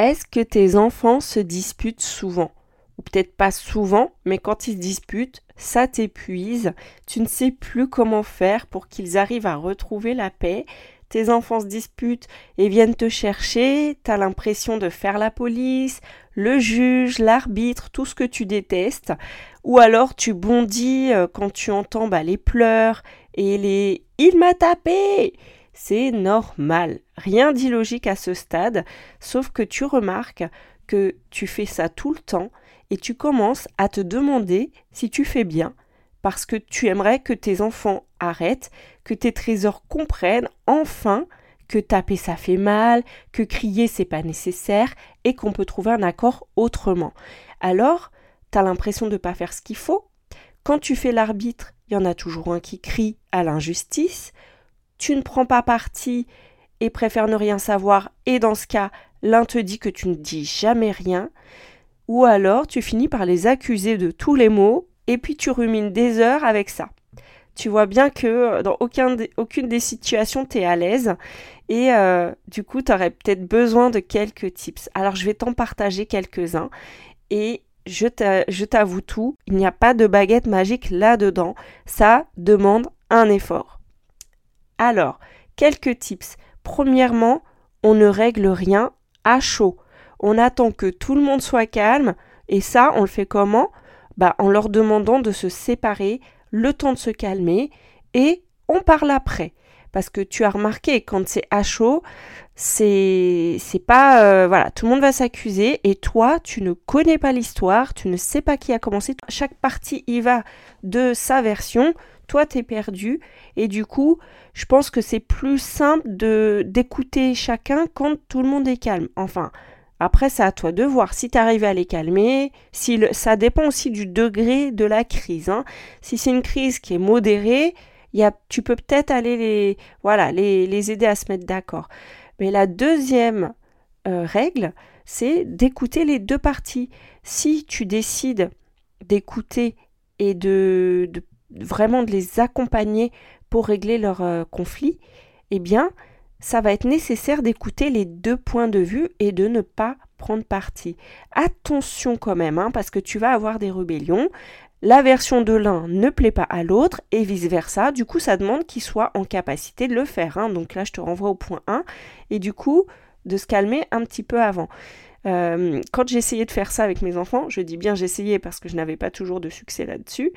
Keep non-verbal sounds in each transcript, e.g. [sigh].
Est-ce que tes enfants se disputent souvent? Ou peut-être pas souvent, mais quand ils se disputent, ça t'épuise, tu ne sais plus comment faire pour qu'ils arrivent à retrouver la paix. Tes enfants se disputent et viennent te chercher, t'as l'impression de faire la police, le juge, l'arbitre, tout ce que tu détestes, ou alors tu bondis euh, quand tu entends bah, les pleurs et les il m'a tapé! C'est normal. Rien d'illogique à ce stade, sauf que tu remarques que tu fais ça tout le temps et tu commences à te demander si tu fais bien parce que tu aimerais que tes enfants arrêtent, que tes trésors comprennent enfin que taper ça fait mal, que crier c'est pas nécessaire et qu'on peut trouver un accord autrement. Alors, tu as l'impression de ne pas faire ce qu'il faut. Quand tu fais l'arbitre, il y en a toujours un qui crie à l'injustice tu ne prends pas parti et préfères ne rien savoir, et dans ce cas, l'un te dit que tu ne dis jamais rien, ou alors tu finis par les accuser de tous les maux, et puis tu rumines des heures avec ça. Tu vois bien que dans aucune des situations, tu es à l'aise, et euh, du coup, tu aurais peut-être besoin de quelques tips. Alors, je vais t'en partager quelques-uns, et je t'avoue tout, il n'y a pas de baguette magique là-dedans, ça demande un effort. Alors, quelques tips. Premièrement, on ne règle rien à chaud. On attend que tout le monde soit calme et ça, on le fait comment? Bah, En leur demandant de se séparer, le temps de se calmer et on parle après. Parce que tu as remarqué, quand c'est à chaud, c'est pas euh, voilà tout le monde va s'accuser et toi tu ne connais pas l'histoire tu ne sais pas qui a commencé. Chaque partie y va de sa version. Toi t'es perdu. Et du coup je pense que c'est plus simple de d'écouter chacun quand tout le monde est calme. Enfin après c'est à toi de voir si tu arrives à les calmer si ça dépend aussi du degré de la crise hein. si c'est une crise qui est modérée tu peux peut-être aller les voilà les, les aider à se mettre d'accord mais la deuxième euh, règle c'est d'écouter les deux parties si tu décides d'écouter et de, de vraiment de les accompagner pour régler leur euh, conflit, eh bien, ça va être nécessaire d'écouter les deux points de vue et de ne pas prendre parti. Attention quand même, hein, parce que tu vas avoir des rébellions. La version de l'un ne plaît pas à l'autre et vice-versa. Du coup, ça demande qu'il soit en capacité de le faire. Hein. Donc là, je te renvoie au point 1. Et du coup, de se calmer un petit peu avant. Euh, quand j'essayais de faire ça avec mes enfants, je dis bien j'essayais parce que je n'avais pas toujours de succès là-dessus,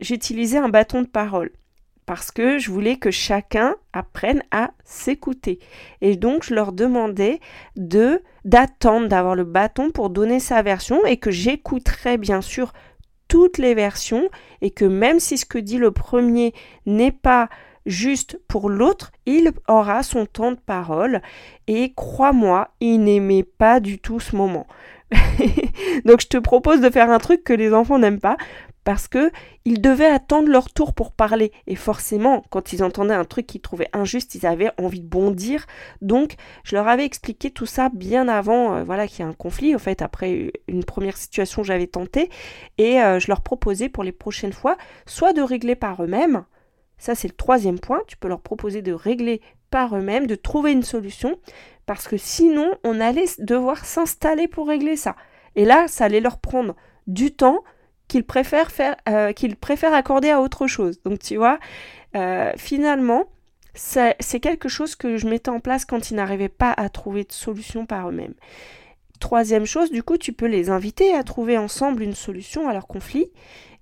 j'utilisais un bâton de parole parce que je voulais que chacun apprenne à s'écouter. Et donc je leur demandais de d'attendre d'avoir le bâton pour donner sa version et que j'écouterais bien sûr toutes les versions et que même si ce que dit le premier n'est pas juste pour l'autre, il aura son temps de parole. Et crois-moi, il n'aimait pas du tout ce moment. [laughs] Donc je te propose de faire un truc que les enfants n'aiment pas parce que ils devaient attendre leur tour pour parler et forcément quand ils entendaient un truc qu'ils trouvaient injuste, ils avaient envie de bondir. Donc je leur avais expliqué tout ça bien avant euh, voilà qu'il y a un conflit en fait après une première situation j'avais tenté et euh, je leur proposais pour les prochaines fois soit de régler par eux-mêmes ça, c'est le troisième point. Tu peux leur proposer de régler par eux-mêmes, de trouver une solution, parce que sinon, on allait devoir s'installer pour régler ça. Et là, ça allait leur prendre du temps qu'ils préfèrent, faire, euh, qu'ils préfèrent accorder à autre chose. Donc, tu vois, euh, finalement, c'est quelque chose que je mettais en place quand ils n'arrivaient pas à trouver de solution par eux-mêmes. Troisième chose, du coup, tu peux les inviter à trouver ensemble une solution à leur conflit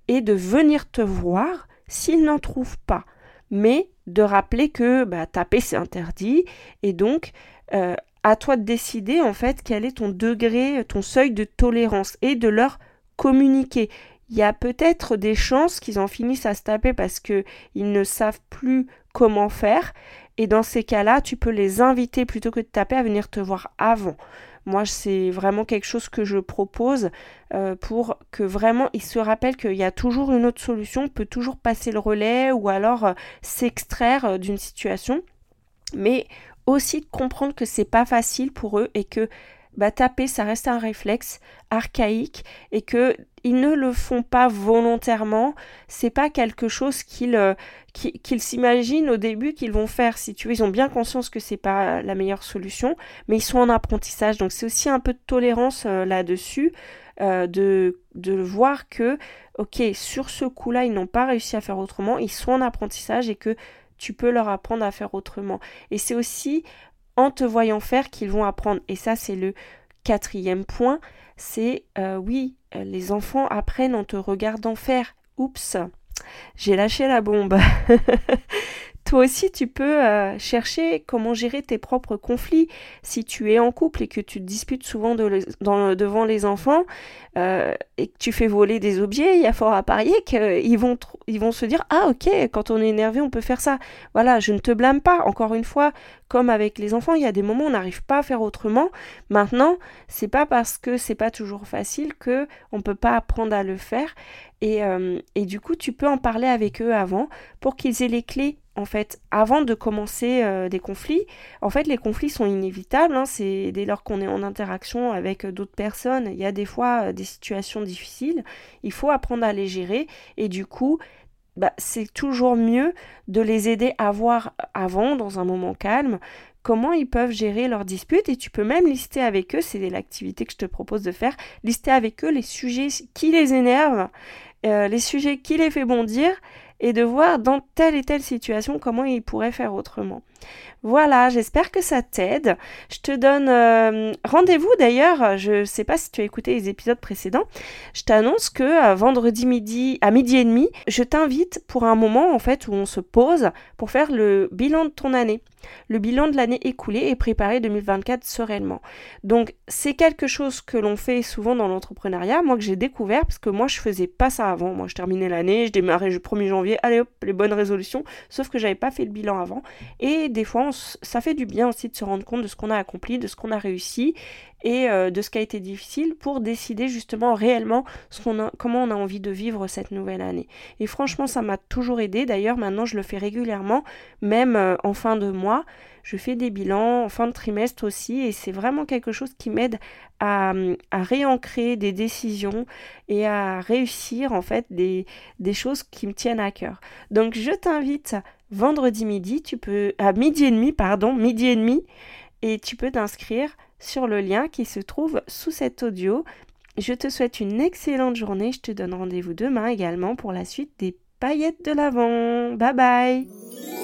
et de venir te voir s'ils n'en trouvent pas. Mais de rappeler que bah, taper c'est interdit et donc euh, à toi de décider en fait quel est ton degré, ton seuil de tolérance et de leur communiquer. Il y a peut-être des chances qu'ils en finissent à se taper parce qu'ils ne savent plus comment faire. Et dans ces cas-là, tu peux les inviter plutôt que de taper à venir te voir avant. Moi, c'est vraiment quelque chose que je propose euh, pour que vraiment il se rappelle qu'il y a toujours une autre solution, on peut toujours passer le relais ou alors euh, s'extraire euh, d'une situation. Mais aussi de comprendre que c'est pas facile pour eux et que bah, taper, ça reste un réflexe archaïque et que ils ne le font pas volontairement. C'est pas quelque chose qu'ils euh, s'imaginent au début qu'ils vont faire. Si tu veux, ils ont bien conscience que c'est pas la meilleure solution, mais ils sont en apprentissage. Donc c'est aussi un peu de tolérance euh, là-dessus, euh, de, de voir que, ok, sur ce coup-là, ils n'ont pas réussi à faire autrement. Ils sont en apprentissage et que tu peux leur apprendre à faire autrement. Et c'est aussi en te voyant faire qu'ils vont apprendre. Et ça, c'est le quatrième point. C'est oui, les enfants apprennent en te regardant faire. Oups, j'ai lâché la bombe. [laughs] Toi aussi, tu peux euh, chercher comment gérer tes propres conflits. Si tu es en couple et que tu te disputes souvent devant les enfants euh, et que tu fais voler des objets, il y a fort à parier qu'ils vont, ils vont se dire Ah, ok, quand on est énervé, on peut faire ça. Voilà, je ne te blâme pas. Encore une fois, comme avec les enfants, il y a des moments où on n'arrive pas à faire autrement. Maintenant, c'est pas parce que c'est pas toujours facile que on peut pas apprendre à le faire. Euh, et du coup, tu peux en parler avec eux avant pour qu'ils aient les clés en fait, avant de commencer euh, des conflits, en fait, les conflits sont inévitables. Hein, c'est dès lors qu'on est en interaction avec euh, d'autres personnes, il y a des fois euh, des situations difficiles. Il faut apprendre à les gérer et du coup, bah, c'est toujours mieux de les aider à voir avant, dans un moment calme, comment ils peuvent gérer leurs disputes et tu peux même lister avec eux, c'est l'activité que je te propose de faire, lister avec eux les sujets qui les énervent, les sujets qui les fait bondir et de voir dans telle et telle situation comment il pourrait faire autrement. Voilà, j'espère que ça t'aide. Je te donne euh, rendez-vous d'ailleurs, je ne sais pas si tu as écouté les épisodes précédents, je t'annonce que euh, vendredi midi à midi et demi, je t'invite pour un moment en fait où on se pose pour faire le bilan de ton année le bilan de l'année écoulée et préparer 2024 sereinement. Donc c'est quelque chose que l'on fait souvent dans l'entrepreneuriat, moi que j'ai découvert parce que moi je faisais pas ça avant. Moi je terminais l'année, je démarrais le 1er janvier, allez hop, les bonnes résolutions, sauf que j'avais pas fait le bilan avant. Et des fois ça fait du bien aussi de se rendre compte de ce qu'on a accompli, de ce qu'on a réussi et euh, de ce qui a été difficile pour décider justement réellement comment on a envie de vivre cette nouvelle année. Et franchement, ça m'a toujours aidé. D'ailleurs, maintenant, je le fais régulièrement, même euh, en fin de mois. Je fais des bilans en fin de trimestre aussi, et c'est vraiment quelque chose qui m'aide à, réancrer des décisions et à réussir en fait des, des choses qui me tiennent à cœur. Donc, je t'invite vendredi midi, tu peux à midi et demi, pardon, midi et demi, et tu peux t'inscrire sur le lien qui se trouve sous cet audio. Je te souhaite une excellente journée. Je te donne rendez-vous demain également pour la suite des paillettes de l'avant. Bye bye